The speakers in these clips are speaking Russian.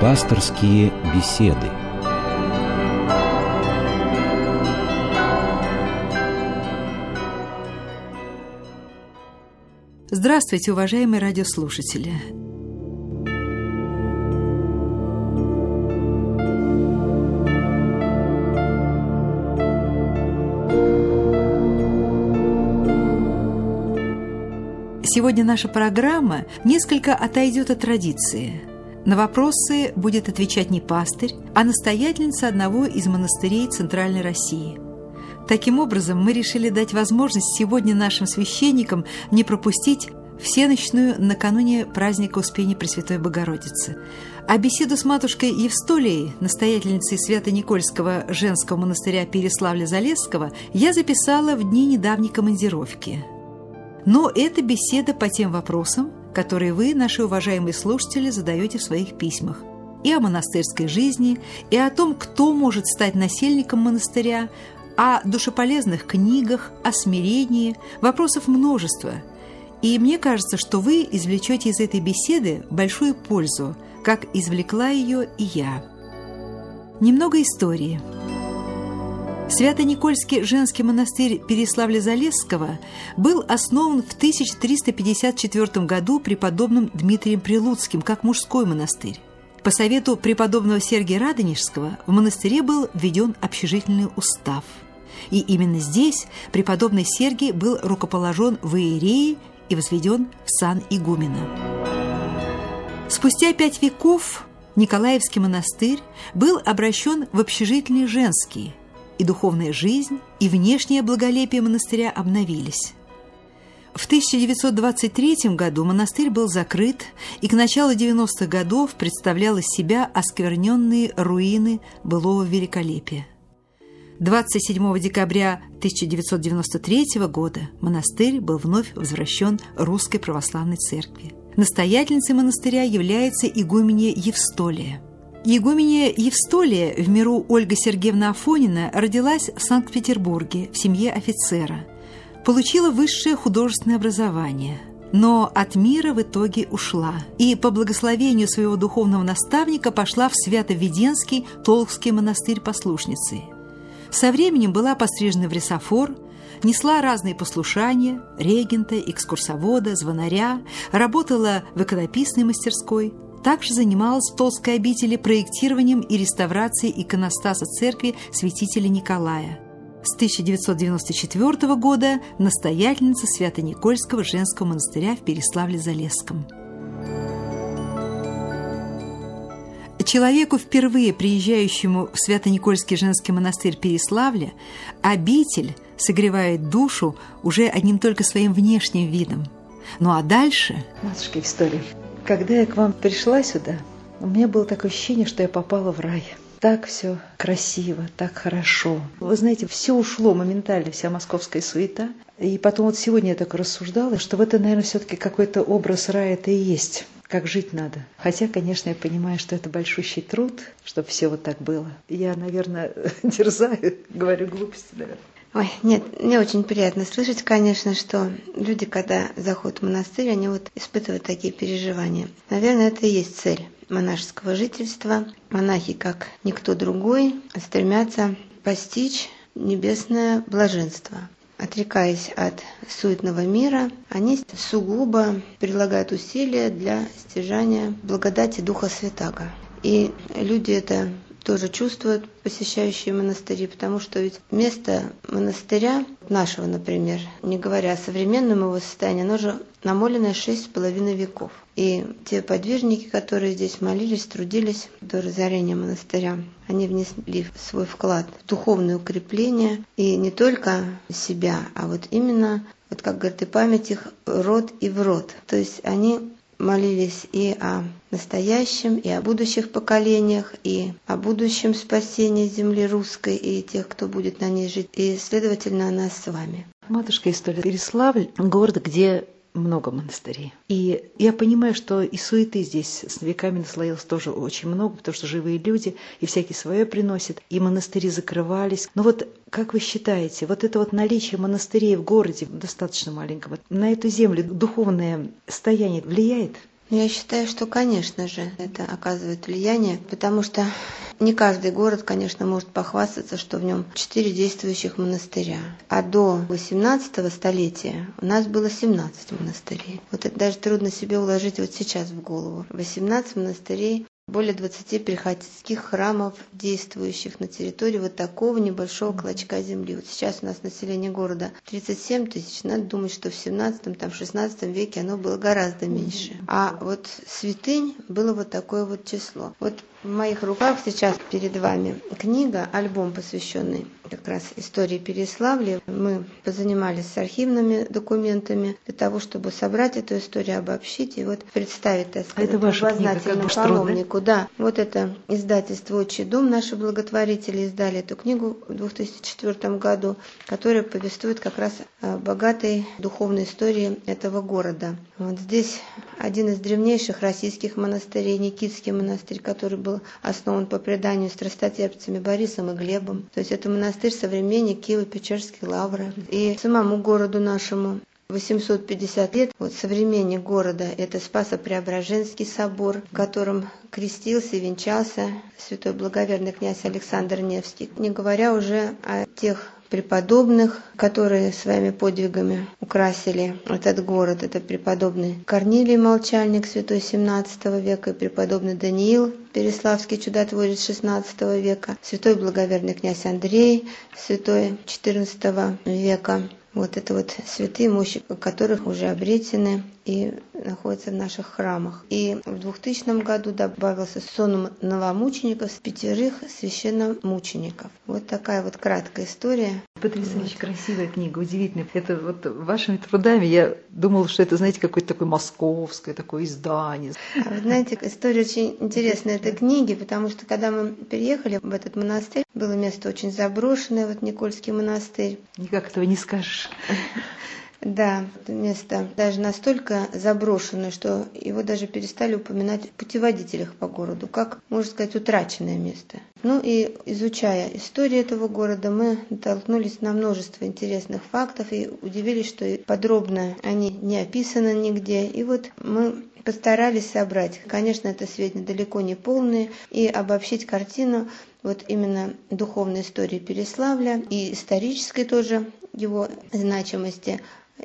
Пасторские беседы. Здравствуйте, уважаемые радиослушатели! Сегодня наша программа несколько отойдет от традиции. На вопросы будет отвечать не пастырь, а настоятельница одного из монастырей Центральной России. Таким образом, мы решили дать возможность сегодня нашим священникам не пропустить всеночную накануне праздника Успения Пресвятой Богородицы. А беседу с матушкой Евстолией, настоятельницей Свято-Никольского женского монастыря Переславля-Залесского, я записала в дни недавней командировки – но это беседа по тем вопросам, которые вы, наши уважаемые слушатели, задаете в своих письмах. И о монастырской жизни, и о том, кто может стать насельником монастыря, о душеполезных книгах, о смирении, вопросов множество. И мне кажется, что вы извлечете из этой беседы большую пользу, как извлекла ее и я. Немного истории. Свято-Никольский женский монастырь Переславля-Залесского был основан в 1354 году преподобным Дмитрием Прилуцким как мужской монастырь. По совету преподобного Сергия Радонежского в монастыре был введен общежительный устав. И именно здесь преподобный Сергий был рукоположен в иереи и возведен в сан игумена. Спустя пять веков Николаевский монастырь был обращен в общежительный женский – и духовная жизнь, и внешнее благолепие монастыря обновились. В 1923 году монастырь был закрыт, и к началу 90-х годов представлял из себя оскверненные руины былого великолепия. 27 декабря 1993 года монастырь был вновь возвращен Русской Православной Церкви. Настоятельницей монастыря является игуменья Евстолия – Егуменья Евстолия, в миру Ольга Сергеевна Афонина, родилась в Санкт-Петербурге в семье офицера. Получила высшее художественное образование, но от мира в итоге ушла и по благословению своего духовного наставника пошла в Свято-Веденский Толкский монастырь послушницей. Со временем была пострижена в ресофор, несла разные послушания – регента, экскурсовода, звонаря, работала в иконописной мастерской – также занималась в Толской обители проектированием и реставрацией иконостаса церкви святителя Николая. С 1994 года настоятельница Свято-Никольского женского монастыря в Переславле-Залесском. Человеку, впервые приезжающему в Свято-Никольский женский монастырь Переславля, обитель согревает душу уже одним только своим внешним видом. Ну а дальше... Матушка История, когда я к вам пришла сюда, у меня было такое ощущение, что я попала в рай. Так все красиво, так хорошо. Вы знаете, все ушло моментально, вся московская суета. И потом вот сегодня я так рассуждала, что в это, наверное, все-таки какой-то образ рая это и есть как жить надо. Хотя, конечно, я понимаю, что это большущий труд, чтобы все вот так было. Я, наверное, дерзаю, говорю глупости, наверное. Ой, нет, мне очень приятно слышать, конечно, что люди, когда заходят в монастырь, они вот испытывают такие переживания. Наверное, это и есть цель монашеского жительства. Монахи, как никто другой, стремятся постичь небесное блаженство. Отрекаясь от суетного мира, они сугубо прилагают усилия для стяжания благодати Духа Святаго. И люди это тоже чувствуют посещающие монастыри, потому что ведь место монастыря, нашего, например, не говоря о современном его состоянии, оно же намоленное шесть с половиной веков. И те подвижники, которые здесь молились, трудились до разорения монастыря, они внесли свой вклад в духовное укрепление и не только себя, а вот именно, вот как говорит и память их, род и в род. То есть они молились и о настоящем, и о будущих поколениях, и о будущем спасении земли русской и тех, кто будет на ней жить, и, следовательно, о нас с вами. Матушка История Переславль – город, где много монастырей. И я понимаю, что и суеты здесь с веками наслоилось тоже очень много, потому что живые люди и всякие свое приносят, и монастыри закрывались. Но вот как вы считаете, вот это вот наличие монастырей в городе достаточно маленького, на эту землю духовное состояние влияет? Я считаю, что, конечно же, это оказывает влияние, потому что не каждый город, конечно, может похвастаться, что в нем четыре действующих монастыря. А до 18 столетия у нас было 17 монастырей. Вот это даже трудно себе уложить вот сейчас в голову. 18 монастырей более 20 приходских храмов, действующих на территории вот такого небольшого клочка земли. Вот сейчас у нас население города 37 тысяч. Надо думать, что в 17 там, 16 веке оно было гораздо меньше. А вот святынь было вот такое вот число. Вот в моих руках сейчас перед вами книга, альбом, посвященный как раз истории Переславля. Мы позанимались с архивными документами для того, чтобы собрать эту историю, обобщить и вот представить, так сказать, а это ваша книга, паломнику. Да, вот это издательство «Отчий дом», наши благотворители издали эту книгу в 2004 году, которая повествует как раз о богатой духовной истории этого города. Вот здесь один из древнейших российских монастырей, Никитский монастырь, который был был основан по преданию страстотерпцами Борисом и Глебом. То есть это монастырь современник Киево-Печерской лавры. И самому городу нашему 850 лет. Вот современник города – это Спасо-Преображенский собор, в котором крестился и венчался святой благоверный князь Александр Невский. Не говоря уже о тех преподобных, которые своими подвигами украсили этот город. Это преподобный Корнилий Молчальник, святой 17 века, и преподобный Даниил, Переславский чудотворец 16 века, святой благоверный князь Андрей, святой 14 века, вот это вот святые мощи, которых уже обретены и находятся в наших храмах. И в 2000 году добавился сон новомучеников с пятерых священномучеников. Вот такая вот краткая история. Потрясающе вот. красивая книга, удивительная. Это вот вашими трудами я думала, что это, знаете, какое-то такое московское такое издание. А вы знаете, история очень интересная этой книги, потому что когда мы переехали в этот монастырь, было место очень заброшенное, вот Никольский монастырь. Никак этого не скажешь. Да, место даже настолько заброшенное, что его даже перестали упоминать в путеводителях по городу, как, можно сказать, утраченное место. Ну и изучая историю этого города, мы натолкнулись на множество интересных фактов и удивились, что подробно они не описаны нигде. И вот мы постарались собрать. Конечно, это сведения далеко не полные, и обобщить картину вот именно духовной истории Переславля и исторической тоже его значимости,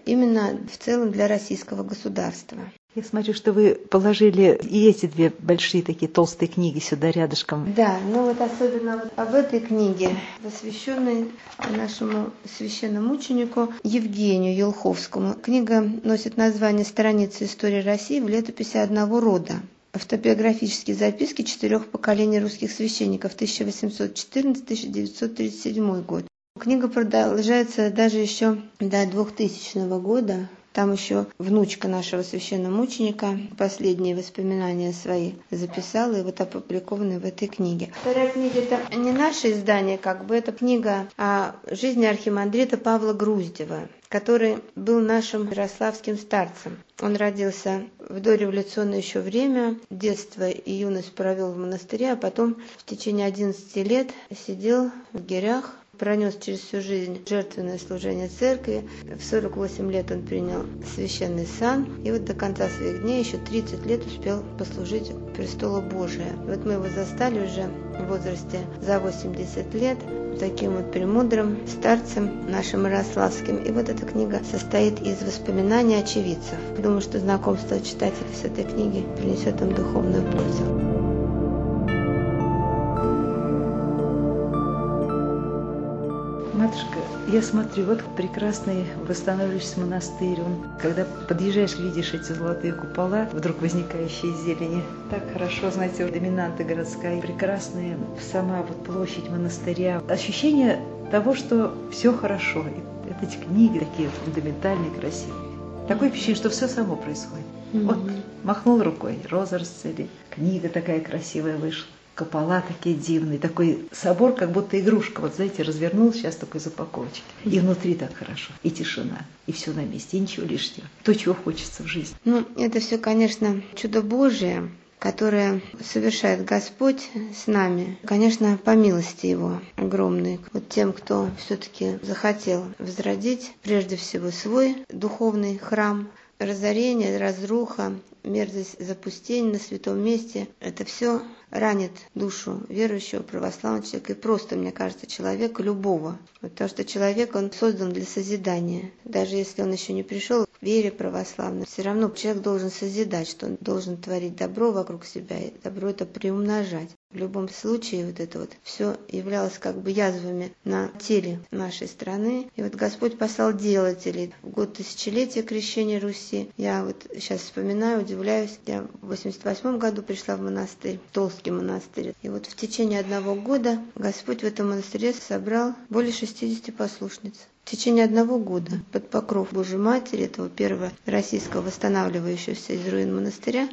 именно в целом для российского государства. Я смотрю, что вы положили и эти две большие такие толстые книги сюда рядышком. Да, ну вот особенно вот об этой книге, посвященной нашему священному ученику Евгению Елховскому. Книга носит название «Страницы истории России в летописи одного рода». Автобиографические записки четырех поколений русских священников 1814-1937 год. Книга продолжается даже еще до 2000 года. Там еще внучка нашего священномученика последние воспоминания свои записала и вот опубликованы в этой книге. Вторая книга это не наше издание, как бы это книга о жизни архимандрита Павла Груздева который был нашим ярославским старцем. Он родился в дореволюционное еще время, детство и юность провел в монастыре, а потом в течение 11 лет сидел в гирях пронес через всю жизнь жертвенное служение церкви. В 48 лет он принял священный сан, и вот до конца своих дней еще 30 лет успел послужить престолу Божия. Вот мы его застали уже в возрасте за 80 лет, таким вот премудрым старцем нашим Ярославским. И вот эта книга состоит из воспоминаний очевидцев. Думаю, что знакомство читателей с этой книги принесет им духовную пользу. Я смотрю, вот прекрасный восстанавливающийся монастырь. Он, когда подъезжаешь, видишь эти золотые купола, вдруг возникающие из зелени. Так хорошо, знаете, доминанта городская, прекрасная сама вот площадь монастыря. Ощущение того, что все хорошо. И вот эти книги такие фундаментальные, красивые. Такое впечатление, что все само происходит. Mm-hmm. Вот махнул рукой, роза расцвели, книга такая красивая вышла купола такие дивные, такой собор, как будто игрушка. Вот знаете, развернул сейчас такой запаковочки. И внутри так хорошо, и тишина, и все на месте, и ничего лишнего. То, чего хочется в жизни. Ну, это все, конечно, чудо Божие, которое совершает Господь с нами, конечно, по милости Его огромной. Вот тем, кто все-таки захотел возродить прежде всего свой духовный храм, разорение, разруха, мерзость запустения на святом месте, это все ранит душу верующего православного человека и просто, мне кажется, человека любого. Потому что человек, он создан для созидания. Даже если он еще не пришел к вере православной, все равно человек должен созидать, что он должен творить добро вокруг себя, и добро это приумножать. В любом случае вот это вот все являлось как бы язвами на теле нашей страны. И вот Господь послал делателей. В год тысячелетия крещения Руси, я вот сейчас вспоминаю, удивляюсь, я в 88 году пришла в монастырь, Толский монастырь. И вот в течение одного года Господь в этом монастыре собрал более 60 послушниц. В течение одного года под покров Божьей Матери, этого первого российского восстанавливающегося из руин монастыря,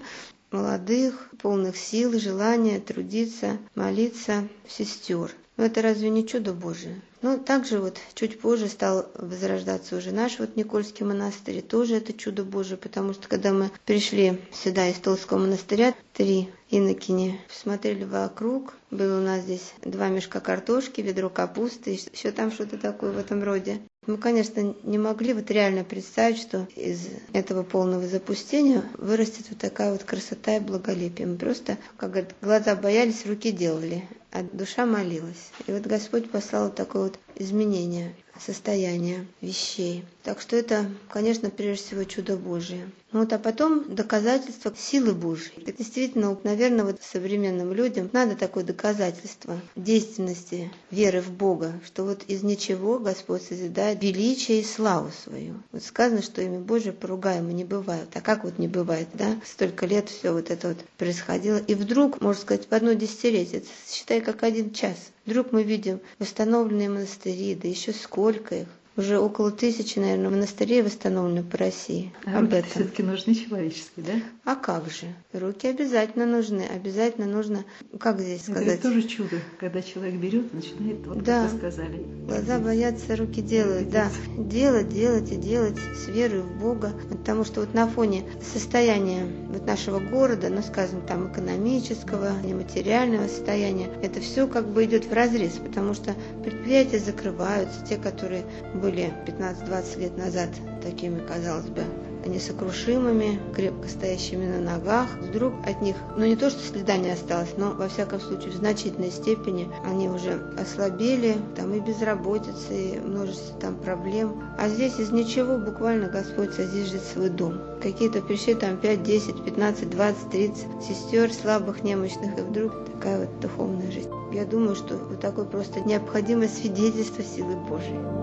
молодых, полных сил, желания трудиться, молиться, сестер. Но это разве не чудо Божие? Ну, также вот чуть позже стал возрождаться уже наш вот Никольский монастырь, тоже это чудо Божие, потому что когда мы пришли сюда из Толского монастыря, три инокини, посмотрели вокруг, было у нас здесь два мешка картошки, ведро капусты, еще там что-то такое в этом роде. Мы, конечно, не могли вот реально представить, что из этого полного запустения вырастет вот такая вот красота и благолепие. Мы просто, как говорят, глаза боялись, руки делали, а душа молилась. И вот Господь послал такое вот изменение состояния вещей. Так что это, конечно, прежде всего чудо Божие. Ну вот, а потом доказательство силы Божьей. Это действительно, наверное, вот современным людям надо такое доказательство действенности веры в Бога, что вот из ничего Господь созидает величие и славу свою. Вот сказано, что имя Божие поругаемо не бывает. А как вот не бывает, да? Столько лет все вот это вот происходило. И вдруг, можно сказать, в одно десятилетие, считай, как один час, вдруг мы видим восстановленные монастыри, да еще сколько их уже около тысячи, наверное, монастырей восстановлено по России. А Об этом. все-таки нужны человеческие, да? А как же? Руки обязательно нужны. Обязательно нужно, как здесь сказать? Это тоже чудо, когда человек берет, начинает, вот да. как вы сказали. Глаза боятся, руки делают. Да, делать, делать и делать с верой в Бога. Потому что вот на фоне состояния вот нашего города, ну, скажем, там экономического, нематериального состояния, это все как бы идет в разрез, потому что предприятия закрываются, те, которые были 15-20 лет назад такими, казалось бы, несокрушимыми, крепко стоящими на ногах. Вдруг от них, ну не то, что следа не осталось, но во всяком случае в значительной степени они уже ослабели, там и безработица, и множество там проблем. А здесь из ничего буквально Господь содержит свой дом. Какие-то пришли там 5, 10, 15, 20, 30 сестер слабых, немощных, и вдруг такая вот духовная жизнь. Я думаю, что вот такое просто необходимое свидетельство силы Божьей.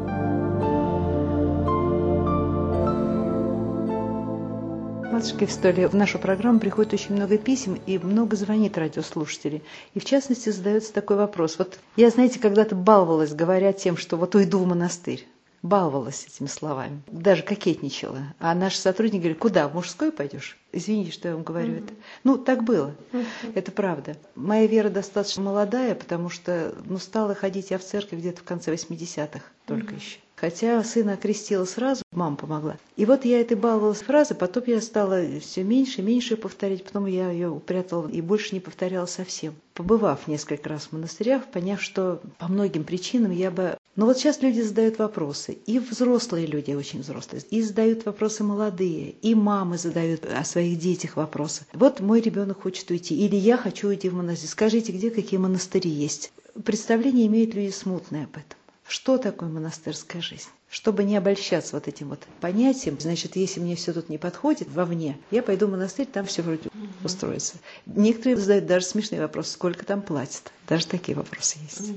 Матушка Евстолия, в нашу программу приходит очень много писем и много звонит радиослушателей. И в частности задается такой вопрос. Вот я, знаете, когда-то баловалась, говоря тем, что вот уйду в монастырь. Баловалась этими словами, даже кокетничала. А наш сотрудник говорит, куда, в мужской пойдешь? Извините, что я вам говорю mm-hmm. это. Ну, так было. Mm-hmm. Это правда. Моя вера достаточно молодая, потому что ну, стала ходить я в церковь где-то в конце 80-х только mm-hmm. еще. Хотя сына окрестила сразу, мама помогла. И вот я этой баловалась фразы, потом я стала все меньше и меньше повторять, потом я ее упрятала и больше не повторяла совсем. Побывав несколько раз в монастырях, поняв, что по многим причинам я бы... Но вот сейчас люди задают вопросы, и взрослые люди очень взрослые, и задают вопросы молодые, и мамы задают о своих детях вопросы. Вот мой ребенок хочет уйти, или я хочу уйти в монастырь. Скажите, где какие монастыри есть? Представление имеют люди смутное об этом. Что такое монастырская жизнь? Чтобы не обольщаться вот этим вот понятием, значит, если мне все тут не подходит вовне, я пойду в монастырь, там все вроде угу. устроится. Некоторые задают даже смешные вопросы, сколько там платят. Даже такие вопросы есть.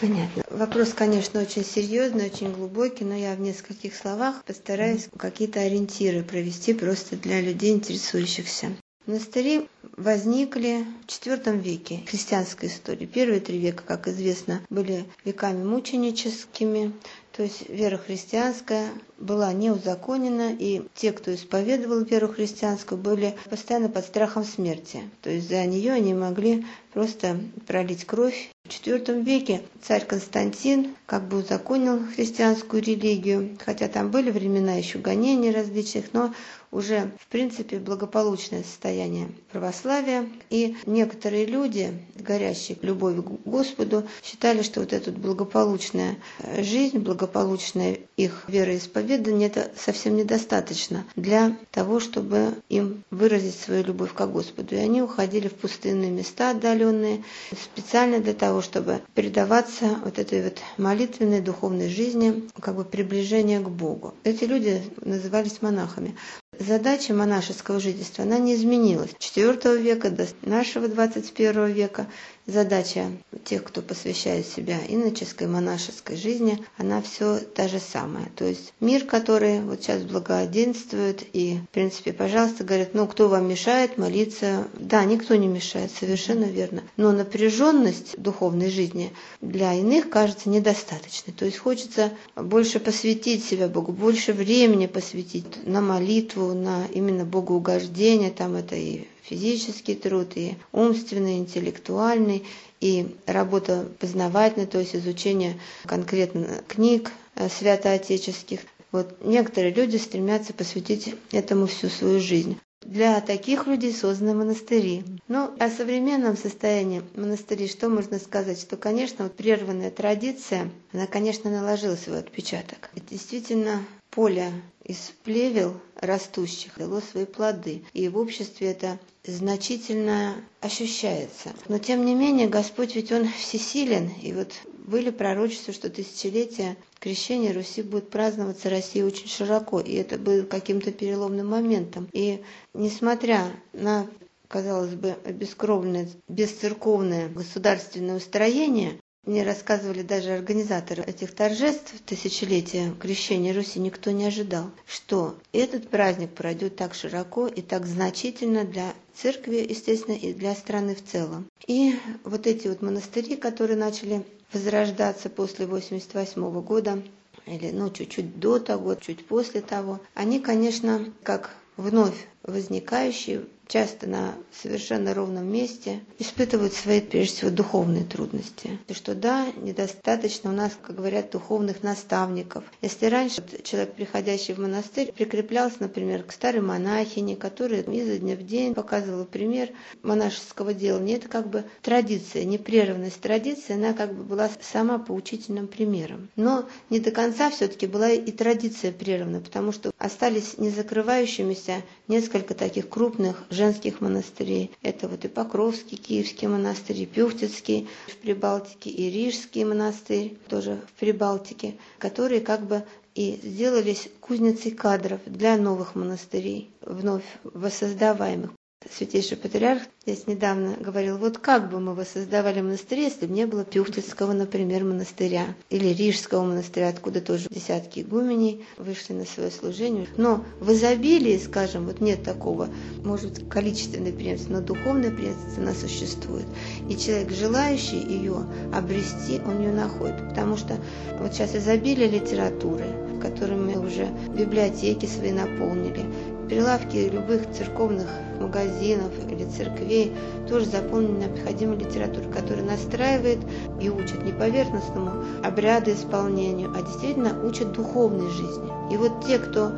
Понятно. Вопрос, конечно, очень серьезный, очень глубокий, но я в нескольких словах постараюсь какие-то ориентиры провести просто для людей, интересующихся. Монастыри возникли в IV веке христианской истории. Первые три века, как известно, были веками мученическими, то есть вера христианская была не узаконена, и те, кто исповедовал веру христианскую, были постоянно под страхом смерти. То есть за нее они могли просто пролить кровь В IV веке царь Константин как бы узаконил христианскую религию, хотя там были времена еще гонений различных, но уже, в принципе, благополучное состояние православия. И некоторые люди, горящие любовью к Господу, считали, что вот эта благополучная жизнь, благополучное их вероисповедание, это совсем недостаточно для того, чтобы им выразить свою любовь к Господу. И они уходили в пустынные места отдаленные, специально для того, чтобы передаваться вот этой вот молитвенной духовной жизни, как бы приближение к Богу. Эти люди назывались монахами. Задача монашеского жительства, она не изменилась. С IV века до нашего 21 века задача тех, кто посвящает себя иноческой, монашеской жизни, она все та же самая. То есть мир, который вот сейчас благоденствует, и, в принципе, пожалуйста, говорят, ну, кто вам мешает молиться? Да, никто не мешает, совершенно верно. Но напряженность духовной жизни для иных кажется недостаточной. То есть хочется больше посвятить себя Богу, больше времени посвятить на молитву, на именно богоугождение, там это и физический труд, и умственный, интеллектуальный, и работа познавательная, то есть изучение конкретно книг э, святоотеческих. Вот некоторые люди стремятся посвятить этому всю свою жизнь. Для таких людей созданы монастыри. Ну, о современном состоянии монастырей что можно сказать? Что, конечно, вот прерванная традиция, она, конечно, наложила свой отпечаток. И действительно, поле из плевел растущих дало свои плоды. И в обществе это значительно ощущается. Но тем не менее Господь ведь Он всесилен. И вот были пророчества, что тысячелетие крещения Руси будет праздноваться России очень широко. И это было каким-то переломным моментом. И несмотря на казалось бы, бескровное, бесцерковное государственное устроение, мне рассказывали даже организаторы этих торжеств тысячелетия крещения Руси, никто не ожидал, что этот праздник пройдет так широко и так значительно для церкви, естественно, и для страны в целом. И вот эти вот монастыри, которые начали возрождаться после 88 года, или ну, чуть-чуть до того, чуть после того, они, конечно, как вновь возникающие часто на совершенно ровном месте, испытывают свои, прежде всего, духовные трудности. И что да, недостаточно у нас, как говорят, духовных наставников. Если раньше человек, приходящий в монастырь, прикреплялся, например, к старой монахине, которая изо дня в день показывала пример монашеского делания, это как бы традиция, непрерывность традиции, она как бы была сама поучительным примером. Но не до конца все-таки была и традиция прервана, потому что остались незакрывающимися несколько таких крупных женских монастырей. Это вот и Покровский, Киевский монастырь, и Пюхтицкий в Прибалтике, и Рижский монастырь тоже в Прибалтике, которые как бы и сделались кузницей кадров для новых монастырей, вновь воссоздаваемых. Святейший Патриарх здесь недавно говорил, вот как бы мы воссоздавали монастыри, если бы не было Пюхтицкого, например, монастыря, или Рижского монастыря, откуда тоже десятки игуменей вышли на свое служение. Но в изобилии, скажем, вот нет такого, может быть, количественной преемственности, но духовная преемственность, она существует. И человек, желающий ее обрести, он ее находит. Потому что вот сейчас изобилие литературы, которыми уже библиотеки свои наполнили, Прилавки любых церковных магазинов или церквей тоже заполнены необходимой литературой, которая настраивает и учит не поверхностному обряду исполнению, а действительно учит духовной жизни. И вот те, кто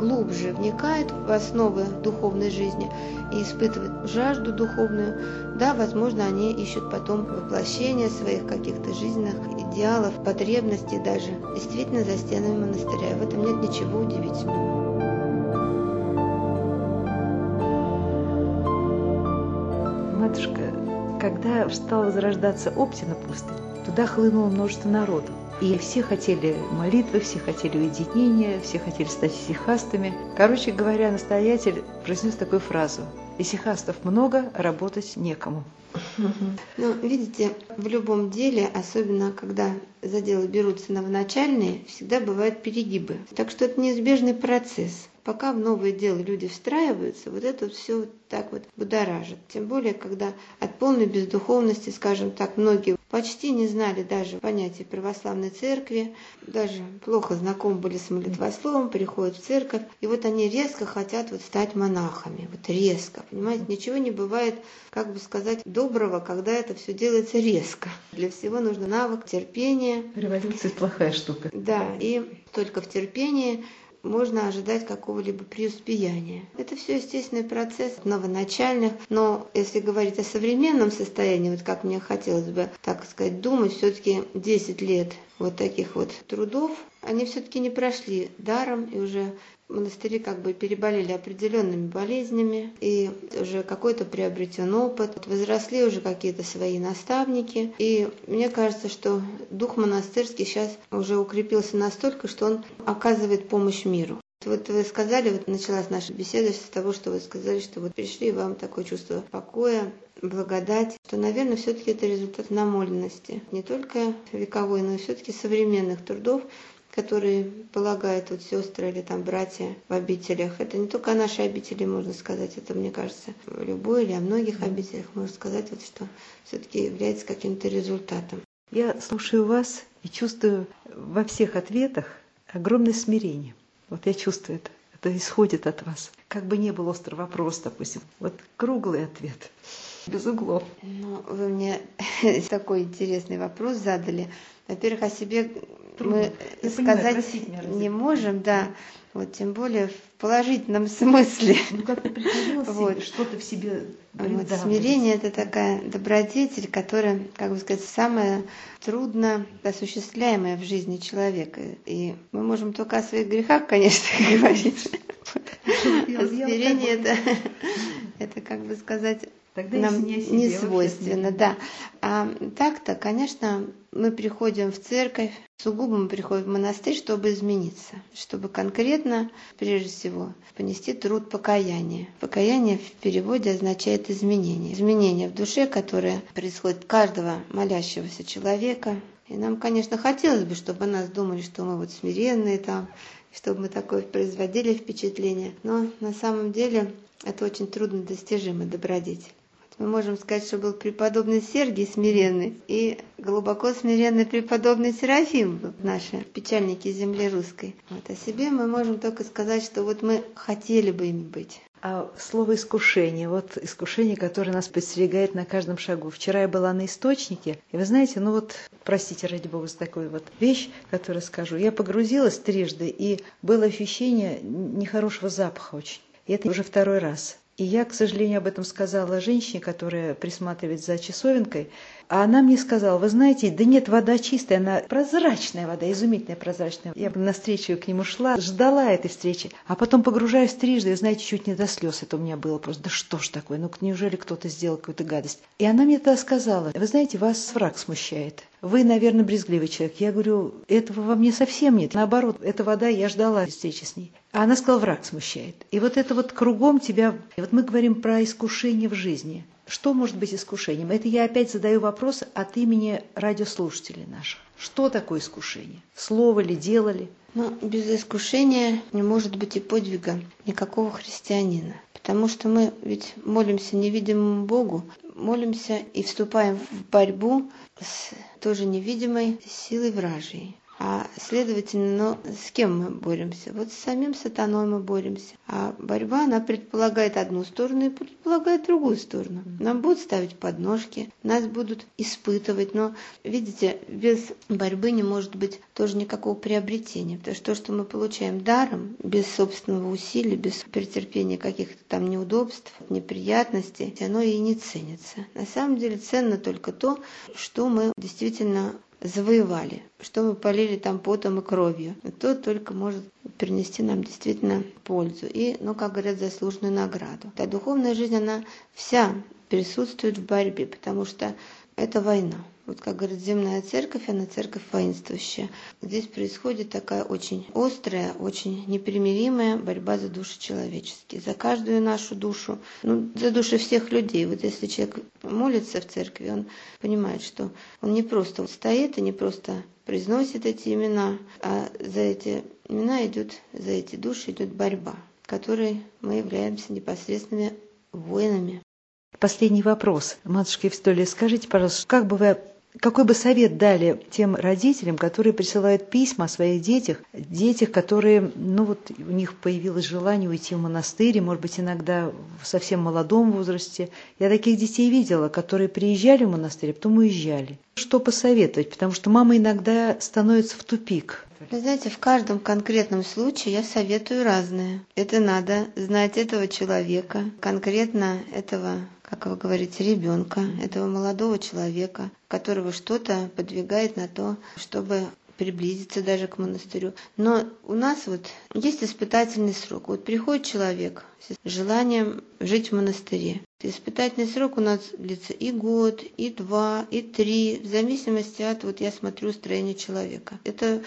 глубже вникает в основы духовной жизни и испытывает жажду духовную, да, возможно, они ищут потом воплощение своих каких-то жизненных идеалов, потребностей даже действительно за стенами монастыря. В этом нет ничего удивительного. Матушка, когда стал возрождаться Оптина пустынь, туда хлынуло множество народу. И все хотели молитвы, все хотели уединения, все хотели стать исихастами. Короче говоря, настоятель произнес такую фразу «Исихастов много, а работать некому». Ну, видите, в любом деле, особенно когда за дело берутся новоначальные, всегда бывают перегибы. Так что это неизбежный процесс. Пока в новое дело люди встраиваются, вот это все вот так вот будоражит. Тем более, когда от полной бездуховности, скажем так, многие почти не знали даже понятия православной церкви, даже плохо знакомы были с молитвословом, приходят в церковь, и вот они резко хотят вот стать монахами, вот резко, понимаете, ничего не бывает, как бы сказать, доброго, когда это все делается резко. Для всего нужно навык, терпение. Революция – плохая штука. Да, и только в терпении можно ожидать какого-либо преуспеяния. Это все естественный процесс новоначальных, но если говорить о современном состоянии, вот как мне хотелось бы, так сказать, думать, все-таки 10 лет вот таких вот трудов, они все-таки не прошли даром, и уже монастыри как бы переболели определенными болезнями, и уже какой-то приобретен опыт, возросли уже какие-то свои наставники, и мне кажется, что дух монастырский сейчас уже укрепился настолько, что он оказывает помощь миру. Вот вы сказали, вот началась наша беседа с того, что вы сказали, что вот пришли вам такое чувство покоя, благодать, что, наверное, все-таки это результат намоленности, не только вековой, но и все-таки современных трудов, которые полагают вот сестры или там братья в обителях. Это не только о нашей обители можно сказать, это, мне кажется, любой или о многих обителях можно сказать, вот, что все-таки является каким-то результатом. Я слушаю вас и чувствую во всех ответах огромное смирение. Вот я чувствую это. Это исходит от вас. Как бы не был острый вопрос, допустим. Вот круглый ответ, без углов. Ну, вы мне такой интересный вопрос задали. Во-первых, о себе мы Я сказать понимаю, не можем, да. Вот, тем более в положительном смысле. Ну, как ты вот. что-то в себе вот, Смирение – это такая добродетель, которая, как бы сказать, самая трудно осуществляемая в жизни человека. И мы можем только о своих грехах, конечно, говорить. Смирение – это, это, как бы сказать, Тогда нам не, не свойственно, да. А так-то, конечно, мы приходим в церковь, сугубо мы приходим в монастырь, чтобы измениться, чтобы конкретно, прежде всего, понести труд покаяния. Покаяние в переводе означает изменение. Изменение в душе, которое происходит каждого молящегося человека. И нам, конечно, хотелось бы, чтобы о нас думали, что мы вот смиренные там, чтобы мы такое производили впечатление. Но на самом деле это очень трудно достижимый добродетель мы можем сказать, что был преподобный Сергий смиренный и глубоко смиренный преподобный Серафим был наши печальники земли русской. Вот. О себе мы можем только сказать, что вот мы хотели бы ими быть. А слово искушение, вот искушение, которое нас подстерегает на каждом шагу. Вчера я была на источнике, и вы знаете, ну вот, простите, ради бога, за такую вот вещь, которую скажу. Я погрузилась трижды, и было ощущение нехорошего запаха очень. И это уже второй раз. И я, к сожалению, об этом сказала женщине, которая присматривает за часовенкой. А она мне сказала, вы знаете, да нет, вода чистая, она прозрачная вода, изумительная прозрачная. Я на встречу к нему шла, ждала этой встречи, а потом погружаюсь трижды, и, знаете, чуть не до слез это у меня было просто. Да что ж такое, ну неужели кто-то сделал какую-то гадость? И она мне тогда сказала, вы знаете, вас враг смущает. Вы, наверное, брезгливый человек. Я говорю, этого во мне совсем нет. Наоборот, эта вода, я ждала встречи с ней. А она сказала, враг смущает. И вот это вот кругом тебя... И вот мы говорим про искушение в жизни. Что может быть искушением? Это я опять задаю вопрос от имени радиослушателей наших. Что такое искушение? Слово ли, дело ли? Ну, без искушения не может быть и подвига никакого христианина. Потому что мы ведь молимся невидимому Богу, молимся и вступаем в борьбу с тоже невидимой силой вражьей. А следовательно, ну, с кем мы боремся? Вот с самим сатаной мы боремся. А борьба, она предполагает одну сторону и предполагает другую сторону. Нам будут ставить подножки, нас будут испытывать. Но, видите, без борьбы не может быть тоже никакого приобретения. Потому что то, что мы получаем даром, без собственного усилия, без претерпения каких-то там неудобств, неприятностей, оно и не ценится. На самом деле ценно только то, что мы действительно завоевали, что мы полили там потом и кровью. То только может принести нам действительно пользу и, ну, как говорят, заслуженную награду. А духовная жизнь, она вся присутствует в борьбе, потому что это война. Вот как говорит земная церковь, она церковь воинствующая. Здесь происходит такая очень острая, очень непримиримая борьба за души человеческие, за каждую нашу душу, ну, за души всех людей. Вот если человек молится в церкви, он понимает, что он не просто стоит и не просто произносит эти имена, а за эти имена идет, за эти души идет борьба. которой мы являемся непосредственными воинами. Последний вопрос. Матушка Евстолия, скажите, пожалуйста, как бы вы какой бы совет дали тем родителям, которые присылают письма о своих детях, детях, которые, ну вот у них появилось желание уйти в монастырь, может быть, иногда в совсем молодом возрасте. Я таких детей видела, которые приезжали в монастырь, а потом уезжали. Что посоветовать? Потому что мама иногда становится в тупик. Вы знаете, в каждом конкретном случае я советую разное. Это надо знать этого человека, конкретно этого как вы говорите, ребенка, этого молодого человека, которого что-то подвигает на то, чтобы приблизиться даже к монастырю. Но у нас вот есть испытательный срок. Вот приходит человек с желанием жить в монастыре. Испытательный срок у нас длится и год, и два, и три, в зависимости от, вот я смотрю, строения человека. Это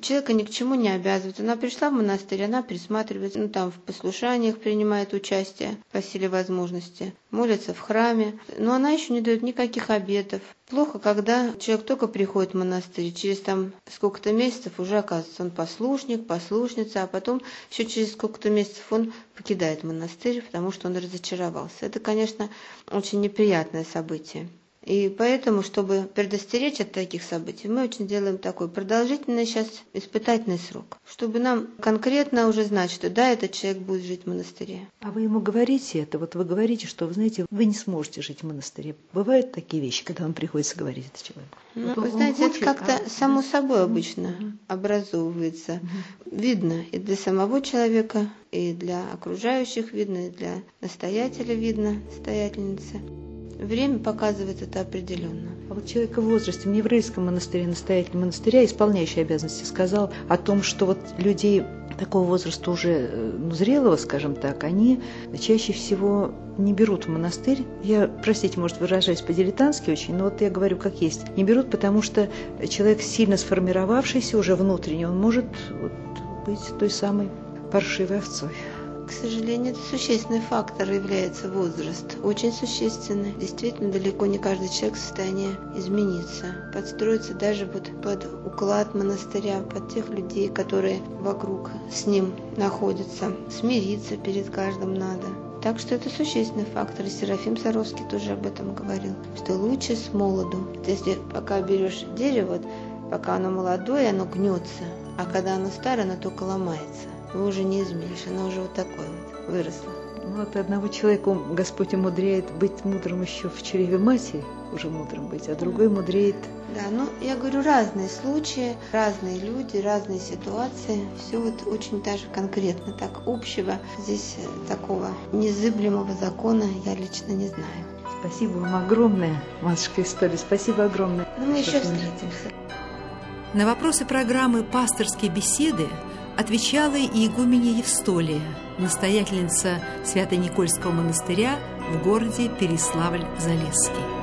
человека ни к чему не обязывает. Она пришла в монастырь, она присматривается, ну там в послушаниях принимает участие по силе возможности, молится в храме, но она еще не дает никаких обетов. Плохо, когда человек только приходит в монастырь, через там сколько-то месяцев уже оказывается он послушник, послушница, а потом еще через сколько-то месяцев он покидает монастырь, потому что он разочаровался. Это, конечно, очень неприятное событие. И поэтому, чтобы предостеречь от таких событий, мы очень делаем такой продолжительный сейчас испытательный срок, чтобы нам конкретно уже знать, что да, этот человек будет жить в монастыре. А вы ему говорите это? Вот вы говорите, что, вы знаете, вы не сможете жить в монастыре. Бывают такие вещи, когда вам приходится говорить это человеку? Ну, вы знаете, хочет, это как-то а... само собой обычно угу. образовывается. Угу. Видно и для самого человека, и для окружающих видно, и для настоятеля видно, настоятельницы. Время показывает это определенно. А вот человек в возрасте в еврейском монастыре, настоятель монастыря, исполняющий обязанности, сказал о том, что вот людей такого возраста уже э, ну, зрелого, скажем так, они чаще всего не берут в монастырь. Я, простите, может, выражаюсь по-дилетантски очень, но вот я говорю как есть. Не берут, потому что человек сильно сформировавшийся уже внутренне, он может вот, быть той самой паршивой овцой. К сожалению, существенный фактор является возраст. Очень существенный. Действительно, далеко не каждый человек в состоянии измениться, подстроиться даже вот под уклад монастыря, под тех людей, которые вокруг с ним находятся. Смириться перед каждым надо. Так что это существенный фактор. И Серафим Саровский тоже об этом говорил, что лучше с молоду. Если пока берешь дерево, пока оно молодое, оно гнется, а когда оно старое, оно только ломается его уже не изменишь, она уже вот такой вот выросла. Ну, вот одного человека Господь умудряет быть мудрым еще в чреве матери, уже мудрым быть, а другой мудряет... Да, ну, я говорю, разные случаи, разные люди, разные ситуации. Все вот очень даже конкретно, так общего. Здесь э, такого незыблемого закона я лично не знаю. Спасибо вам огромное, матушка История. Спасибо огромное. Ну, мы еще встретимся. На вопросы программы «Пасторские беседы» отвечала и игуменя Евстолия, настоятельница Свято-Никольского монастыря в городе Переславль-Залесский.